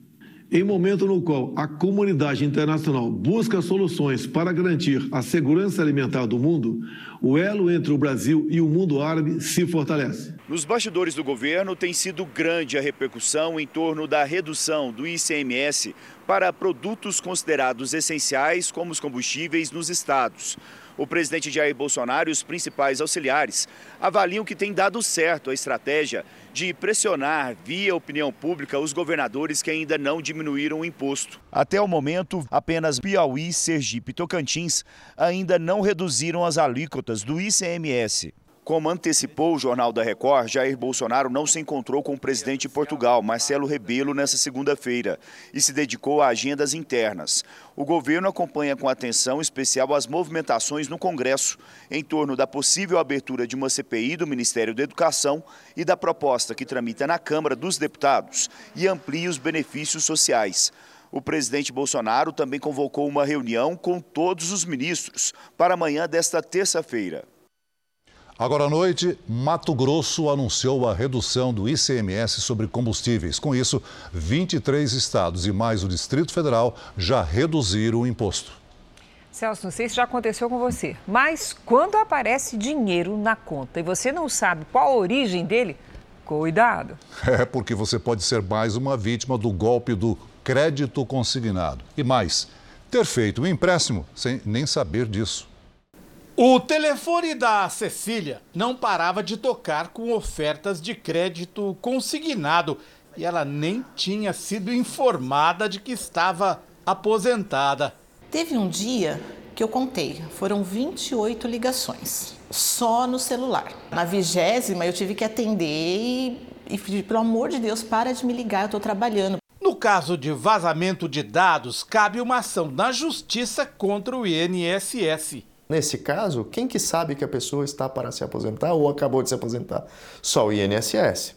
Em momento no qual a comunidade internacional busca soluções para garantir a segurança alimentar do mundo, o elo entre o Brasil e o mundo árabe se fortalece. Nos bastidores do governo tem sido grande a repercussão em torno da redução do ICMS para produtos considerados essenciais, como os combustíveis, nos estados. O presidente Jair Bolsonaro e os principais auxiliares avaliam que tem dado certo a estratégia de pressionar via opinião pública os governadores que ainda não diminuíram o imposto. Até o momento, apenas Piauí, Sergipe e Tocantins ainda não reduziram as alíquotas do ICMS. Como antecipou o Jornal da Record, Jair Bolsonaro não se encontrou com o presidente de Portugal, Marcelo Rebelo, nesta segunda-feira e se dedicou a agendas internas. O governo acompanha com atenção especial as movimentações no Congresso em torno da possível abertura de uma CPI do Ministério da Educação e da proposta que tramita na Câmara dos Deputados e amplia os benefícios sociais. O presidente Bolsonaro também convocou uma reunião com todos os ministros para amanhã desta terça-feira. Agora à noite, Mato Grosso anunciou a redução do ICMS sobre combustíveis. Com isso, 23 estados e mais o Distrito Federal já reduziram o imposto. Celso, não sei se já aconteceu com você, mas quando aparece dinheiro na conta e você não sabe qual a origem dele, cuidado. É porque você pode ser mais uma vítima do golpe do crédito consignado. E mais, ter feito um empréstimo sem nem saber disso. O telefone da Cecília não parava de tocar com ofertas de crédito consignado e ela nem tinha sido informada de que estava aposentada. Teve um dia que eu contei, foram 28 ligações, só no celular. Na vigésima eu tive que atender e, e pedir, pelo amor de Deus, para de me ligar, eu estou trabalhando. No caso de vazamento de dados, cabe uma ação na justiça contra o INSS. Nesse caso, quem que sabe que a pessoa está para se aposentar ou acabou de se aposentar? Só o INSS.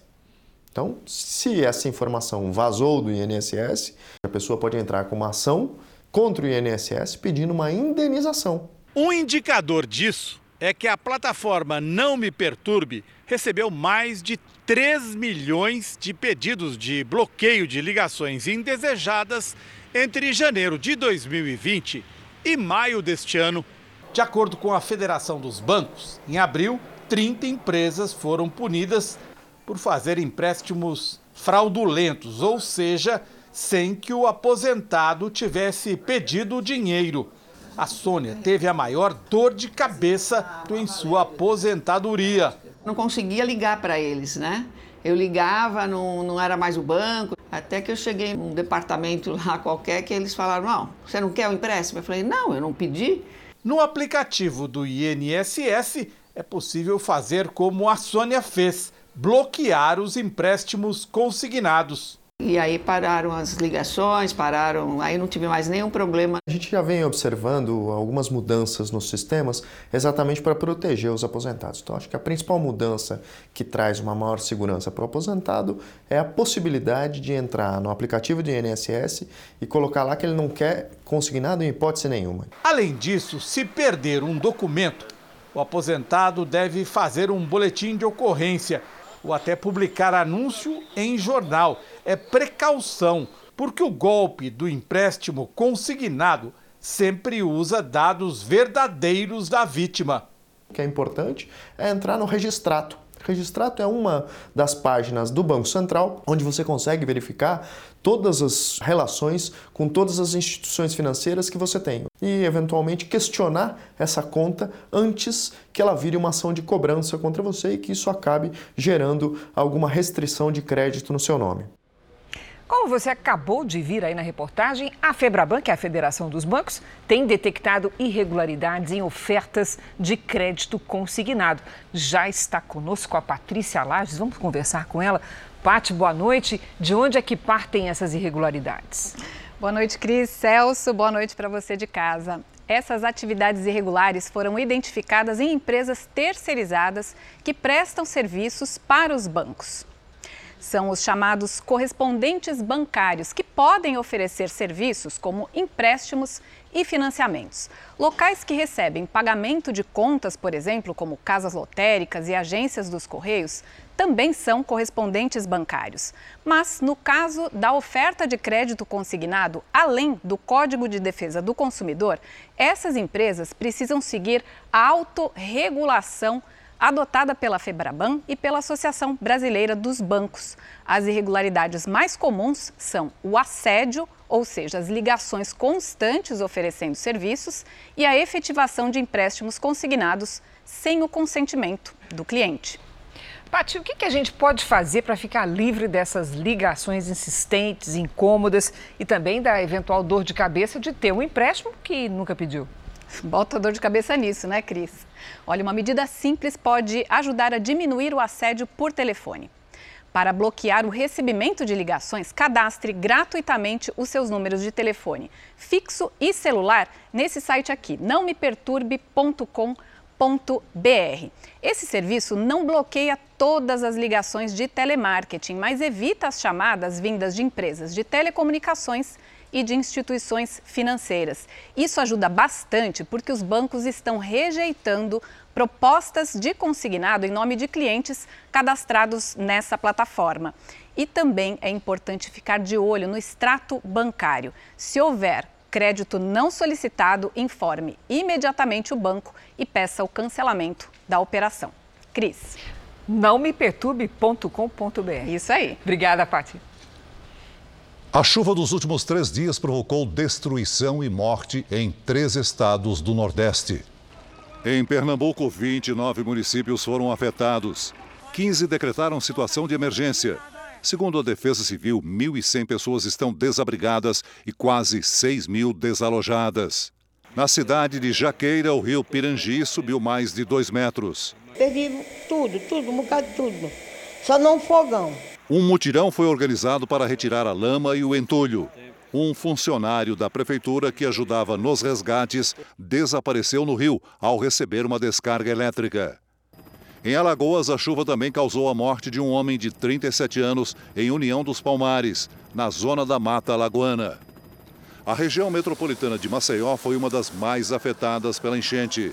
Então, se essa informação vazou do INSS, a pessoa pode entrar com uma ação contra o INSS pedindo uma indenização. Um indicador disso é que a plataforma Não Me Perturbe recebeu mais de 3 milhões de pedidos de bloqueio de ligações indesejadas entre janeiro de 2020 e maio deste ano. De acordo com a Federação dos Bancos, em abril, 30 empresas foram punidas por fazer empréstimos fraudulentos, ou seja, sem que o aposentado tivesse pedido o dinheiro. A Sônia teve a maior dor de cabeça em sua aposentadoria. Não conseguia ligar para eles, né? Eu ligava, não, não era mais o banco. Até que eu cheguei num departamento lá qualquer que eles falaram: Não, você não quer o empréstimo? Eu falei: Não, eu não pedi. No aplicativo do INSS é possível fazer como a Sônia fez: bloquear os empréstimos consignados. E aí pararam as ligações, pararam, aí não tive mais nenhum problema. A gente já vem observando algumas mudanças nos sistemas exatamente para proteger os aposentados. Então, acho que a principal mudança que traz uma maior segurança para o aposentado é a possibilidade de entrar no aplicativo do INSS e colocar lá que ele não quer consignado em hipótese nenhuma. Além disso, se perder um documento, o aposentado deve fazer um boletim de ocorrência ou até publicar anúncio em jornal. É precaução, porque o golpe do empréstimo consignado sempre usa dados verdadeiros da vítima. O que é importante é entrar no registrato. Registrato é uma das páginas do Banco Central onde você consegue verificar todas as relações com todas as instituições financeiras que você tem e, eventualmente, questionar essa conta antes que ela vire uma ação de cobrança contra você e que isso acabe gerando alguma restrição de crédito no seu nome. Como você acabou de vir aí na reportagem, a Febraban, que é a Federação dos Bancos, tem detectado irregularidades em ofertas de crédito consignado. Já está conosco a Patrícia Lages, vamos conversar com ela. Pati, boa noite. De onde é que partem essas irregularidades? Boa noite, Cris. Celso, boa noite para você de casa. Essas atividades irregulares foram identificadas em empresas terceirizadas que prestam serviços para os bancos. São os chamados correspondentes bancários, que podem oferecer serviços como empréstimos e financiamentos. Locais que recebem pagamento de contas, por exemplo, como casas lotéricas e agências dos Correios, também são correspondentes bancários. Mas, no caso da oferta de crédito consignado, além do Código de Defesa do Consumidor, essas empresas precisam seguir a autorregulação adotada pela Febraban e pela Associação Brasileira dos Bancos. As irregularidades mais comuns são o assédio, ou seja, as ligações constantes oferecendo serviços, e a efetivação de empréstimos consignados sem o consentimento do cliente. Pati, o que, a gente pode fazer para ficar livre dessas ligações insistentes, incômodas e também da eventual dor de cabeça de ter um empréstimo que nunca pediu? Bota dor de cabeça nisso, né, Cris? Olha, uma medida simples pode ajudar a diminuir o assédio por telefone. Para bloquear o recebimento de ligações, cadastre gratuitamente os seus números de telefone, fixo e celular, nesse site aqui, nãomeperturbe.com.br. Esse serviço não bloqueia todas as ligações de telemarketing, mas evita as chamadas vindas de empresas de telecomunicações e de instituições financeiras. Isso ajuda bastante porque os bancos estão rejeitando propostas de consignado em nome de clientes cadastrados nessa plataforma. E também é importante ficar de olho no extrato bancário. Se houver crédito não solicitado, informe imediatamente o banco e peça o cancelamento da operação. Cris. Não me perturbe.com.br. Isso aí. Obrigada, Paty. A chuva dos últimos três dias provocou destruição e morte em três estados do Nordeste. Em Pernambuco, 29 municípios foram afetados. 15 decretaram situação de emergência. Segundo a Defesa Civil, 1.100 pessoas estão desabrigadas e quase 6 mil desalojadas. Na cidade de Jaqueira, o rio Pirangi subiu mais de 2 metros. Perdi tudo, tudo, um bocado de tudo. Só não fogão. Um mutirão foi organizado para retirar a lama e o entulho. Um funcionário da prefeitura que ajudava nos resgates desapareceu no rio ao receber uma descarga elétrica. Em Alagoas, a chuva também causou a morte de um homem de 37 anos em União dos Palmares, na zona da Mata Alagoana. A região metropolitana de Maceió foi uma das mais afetadas pela enchente.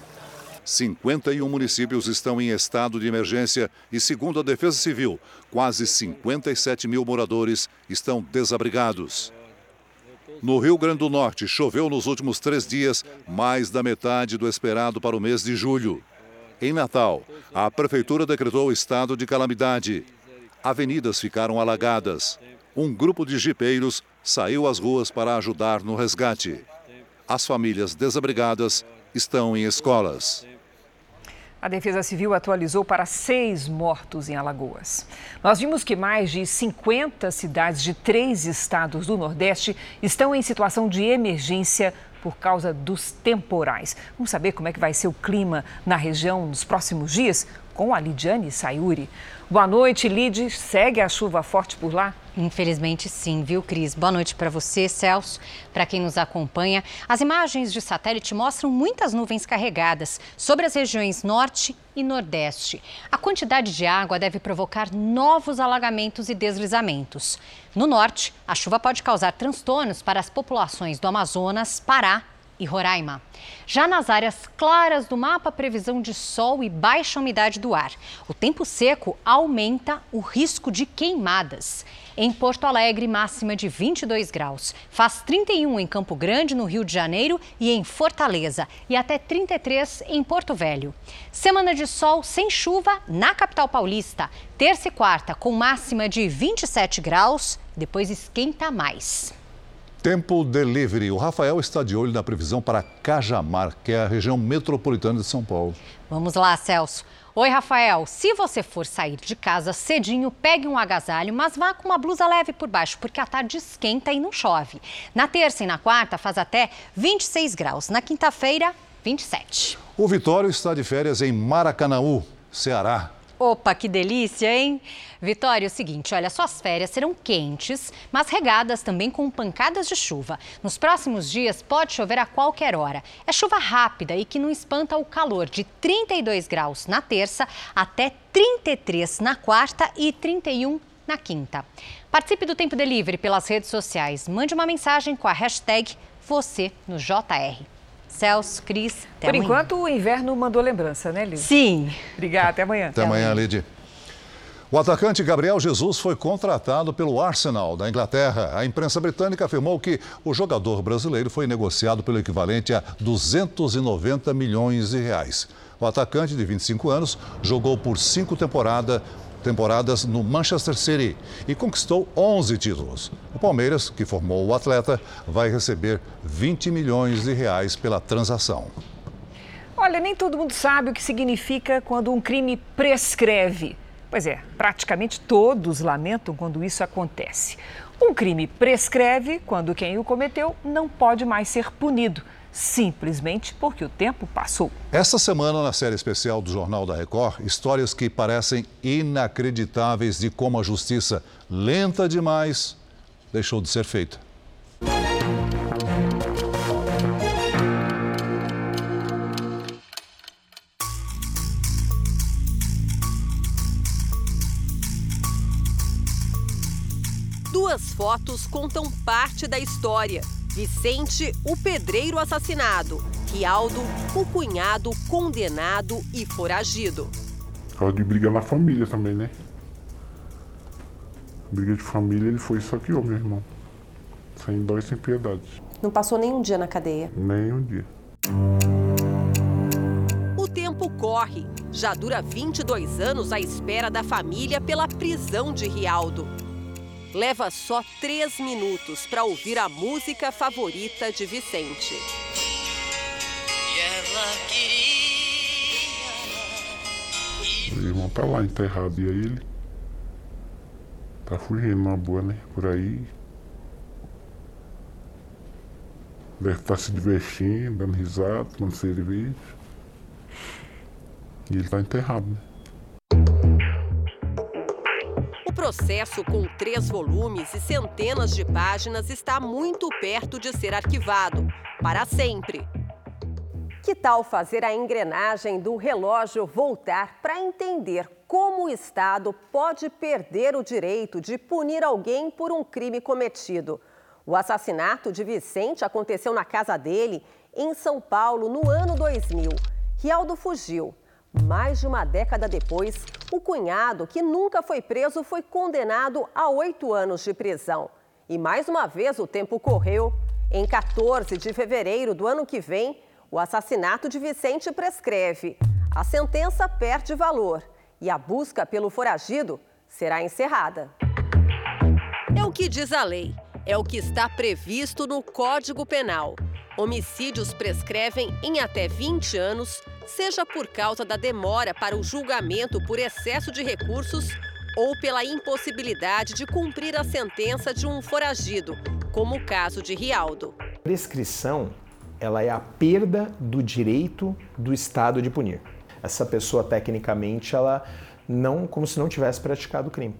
51 municípios estão em estado de emergência e, segundo a Defesa Civil, quase 57 mil moradores estão desabrigados. No Rio Grande do Norte, choveu nos últimos três dias mais da metade do esperado para o mês de julho. Em Natal, a Prefeitura decretou estado de calamidade. Avenidas ficaram alagadas. Um grupo de jipeiros saiu às ruas para ajudar no resgate. As famílias desabrigadas estão em escolas. A Defesa Civil atualizou para seis mortos em Alagoas. Nós vimos que mais de 50 cidades de três estados do Nordeste estão em situação de emergência por causa dos temporais. Vamos saber como é que vai ser o clima na região nos próximos dias? Com a Lidiane Sayuri. Boa noite, Lid. Segue a chuva forte por lá? Infelizmente, sim, viu, Cris? Boa noite para você, Celso, para quem nos acompanha. As imagens de satélite mostram muitas nuvens carregadas sobre as regiões norte e nordeste. A quantidade de água deve provocar novos alagamentos e deslizamentos. No norte, a chuva pode causar transtornos para as populações do Amazonas, Pará e Roraima. Já nas áreas claras do mapa, previsão de sol e baixa umidade do ar. O tempo seco aumenta o risco de queimadas. Em Porto Alegre, máxima de 22 graus. Faz 31 em Campo Grande, no Rio de Janeiro e em Fortaleza. E até 33 em Porto Velho. Semana de sol sem chuva na capital paulista. Terça e quarta, com máxima de 27 graus. Depois esquenta mais. Tempo Delivery. O Rafael está de olho na previsão para Cajamar, que é a região metropolitana de São Paulo. Vamos lá, Celso. Oi, Rafael. Se você for sair de casa cedinho, pegue um agasalho, mas vá com uma blusa leve por baixo, porque a tarde esquenta e não chove. Na terça e na quarta faz até 26 graus. Na quinta-feira, 27. O Vitório está de férias em Maracanaú, Ceará. Opa, que delícia, hein? Vitória, é o seguinte, olha, suas férias serão quentes, mas regadas também com pancadas de chuva. Nos próximos dias pode chover a qualquer hora. É chuva rápida e que não espanta o calor de 32 graus na terça até 33 na quarta e 31 na quinta. Participe do Tempo Delivery pelas redes sociais. Mande uma mensagem com a hashtag você no JR. Celso, Cris, até Por amanhã. enquanto, o inverno mandou lembrança, né, Liz? Sim. Obrigada, até amanhã. Até amanhã, Lid. O atacante Gabriel Jesus foi contratado pelo Arsenal da Inglaterra. A imprensa britânica afirmou que o jogador brasileiro foi negociado pelo equivalente a 290 milhões de reais. O atacante de 25 anos jogou por cinco temporada, temporadas no Manchester City e conquistou 11 títulos. O Palmeiras, que formou o atleta, vai receber 20 milhões de reais pela transação. Olha, nem todo mundo sabe o que significa quando um crime prescreve. Pois é, praticamente todos lamentam quando isso acontece. Um crime prescreve quando quem o cometeu não pode mais ser punido, simplesmente porque o tempo passou. Esta semana, na série especial do Jornal da Record, histórias que parecem inacreditáveis de como a justiça, lenta demais, deixou de ser feita. Duas fotos contam parte da história. Vicente, o pedreiro assassinado. Rialdo, o cunhado condenado e foragido. Causa de briga na família também, né? Briga de família, ele foi só que eu, meu irmão. Sem dó e sem piedade. Não passou nenhum dia na cadeia. Nem um dia. O tempo corre. Já dura 22 anos à espera da família pela prisão de Rialdo. Leva só três minutos para ouvir a música favorita de Vicente. O irmão tá lá enterrado e aí ele tá fugindo numa boa, né? Por aí. Deve estar se divertindo, dando risada, tomando cerveja. E ele tá enterrado, né? Processo, com três volumes e centenas de páginas, está muito perto de ser arquivado para sempre. Que tal fazer a engrenagem do relógio voltar para entender como o Estado pode perder o direito de punir alguém por um crime cometido? O assassinato de Vicente aconteceu na casa dele, em São Paulo, no ano 2000. Rialdo fugiu. Mais de uma década depois, o cunhado, que nunca foi preso, foi condenado a oito anos de prisão. E mais uma vez o tempo correu. Em 14 de fevereiro do ano que vem, o assassinato de Vicente prescreve. A sentença perde valor e a busca pelo foragido será encerrada. É o que diz a lei. É o que está previsto no Código Penal. Homicídios prescrevem em até 20 anos, seja por causa da demora para o julgamento por excesso de recursos ou pela impossibilidade de cumprir a sentença de um foragido, como o caso de Rialdo. Prescrição, ela é a perda do direito do Estado de punir. Essa pessoa, tecnicamente, ela não, como se não tivesse praticado o crime.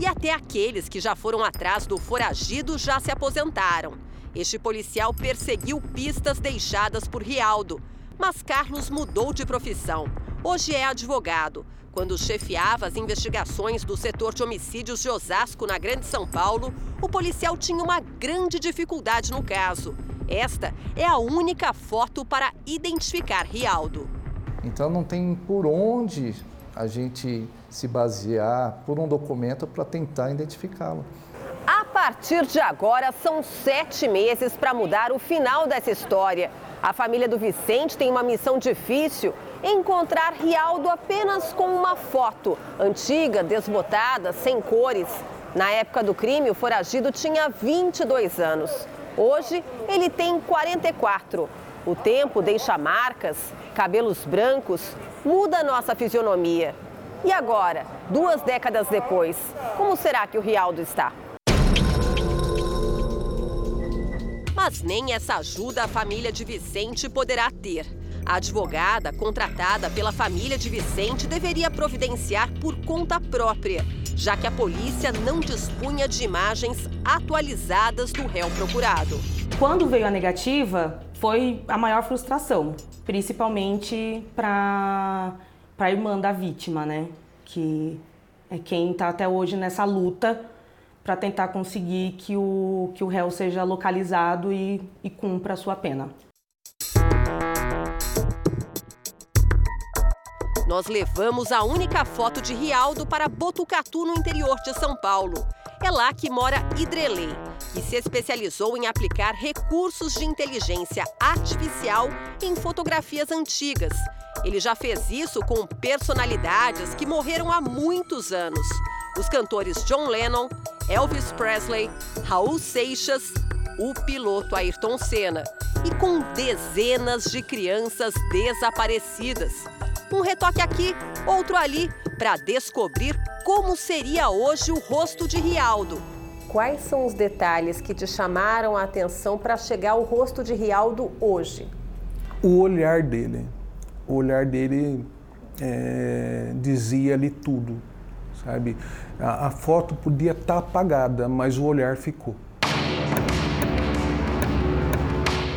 E até aqueles que já foram atrás do foragido já se aposentaram. Este policial perseguiu pistas deixadas por Rialdo, mas Carlos mudou de profissão. Hoje é advogado. Quando chefiava as investigações do setor de homicídios de Osasco, na Grande São Paulo, o policial tinha uma grande dificuldade no caso. Esta é a única foto para identificar Rialdo. Então não tem por onde a gente se basear por um documento para tentar identificá-lo. Partir de agora, são sete meses para mudar o final dessa história. A família do Vicente tem uma missão difícil: encontrar Rialdo apenas com uma foto, antiga, desbotada, sem cores. Na época do crime, o foragido tinha 22 anos. Hoje, ele tem 44. O tempo deixa marcas, cabelos brancos, muda a nossa fisionomia. E agora, duas décadas depois, como será que o Rialdo está? Mas nem essa ajuda a família de Vicente poderá ter. A advogada, contratada pela família de Vicente, deveria providenciar por conta própria, já que a polícia não dispunha de imagens atualizadas do réu procurado. Quando veio a negativa, foi a maior frustração, principalmente para a irmã da vítima, né? Que é quem está até hoje nessa luta para tentar conseguir que o, que o réu seja localizado e, e cumpra a sua pena. Nós levamos a única foto de Rialdo para Botucatu, no interior de São Paulo. É lá que mora Idrelei, que se especializou em aplicar recursos de inteligência artificial em fotografias antigas. Ele já fez isso com personalidades que morreram há muitos anos. Os cantores John Lennon, Elvis Presley, Raul Seixas, o piloto Ayrton Senna e com dezenas de crianças desaparecidas um retoque aqui, outro ali, para descobrir como seria hoje o rosto de Rialdo. Quais são os detalhes que te chamaram a atenção para chegar ao rosto de Rialdo hoje? O olhar dele. O olhar dele é, dizia ali tudo, sabe? A, a foto podia estar tá apagada, mas o olhar ficou.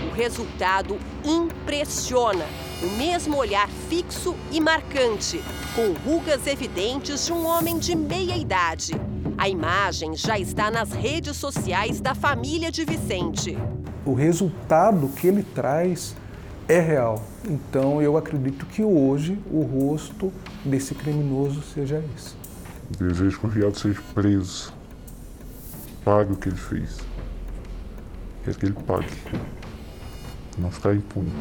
O resultado impressiona o mesmo olhar fixo e marcante, com rugas evidentes de um homem de meia idade. A imagem já está nas redes sociais da família de Vicente. O resultado que ele traz é real. Então eu acredito que hoje o rosto desse criminoso seja esse. Desejo que o Rialdo seja preso. Pague o que ele fez. Quero que ele pague. Não ficar impune.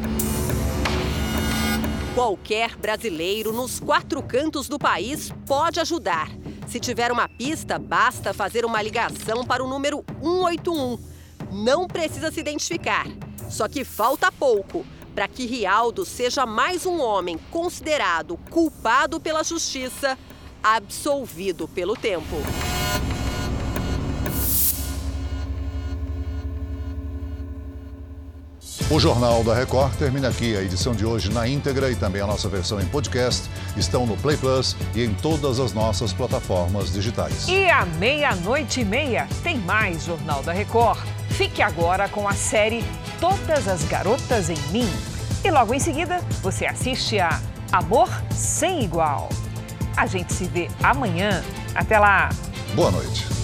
Qualquer brasileiro nos quatro cantos do país pode ajudar. Se tiver uma pista, basta fazer uma ligação para o número 181. Não precisa se identificar. Só que falta pouco para que Rialdo seja mais um homem considerado culpado pela justiça, absolvido pelo tempo. O Jornal da Record termina aqui. A edição de hoje na íntegra e também a nossa versão em podcast estão no Play Plus e em todas as nossas plataformas digitais. E à meia-noite e meia tem mais Jornal da Record. Fique agora com a série Todas as Garotas em Mim. E logo em seguida você assiste a Amor Sem Igual. A gente se vê amanhã. Até lá! Boa noite.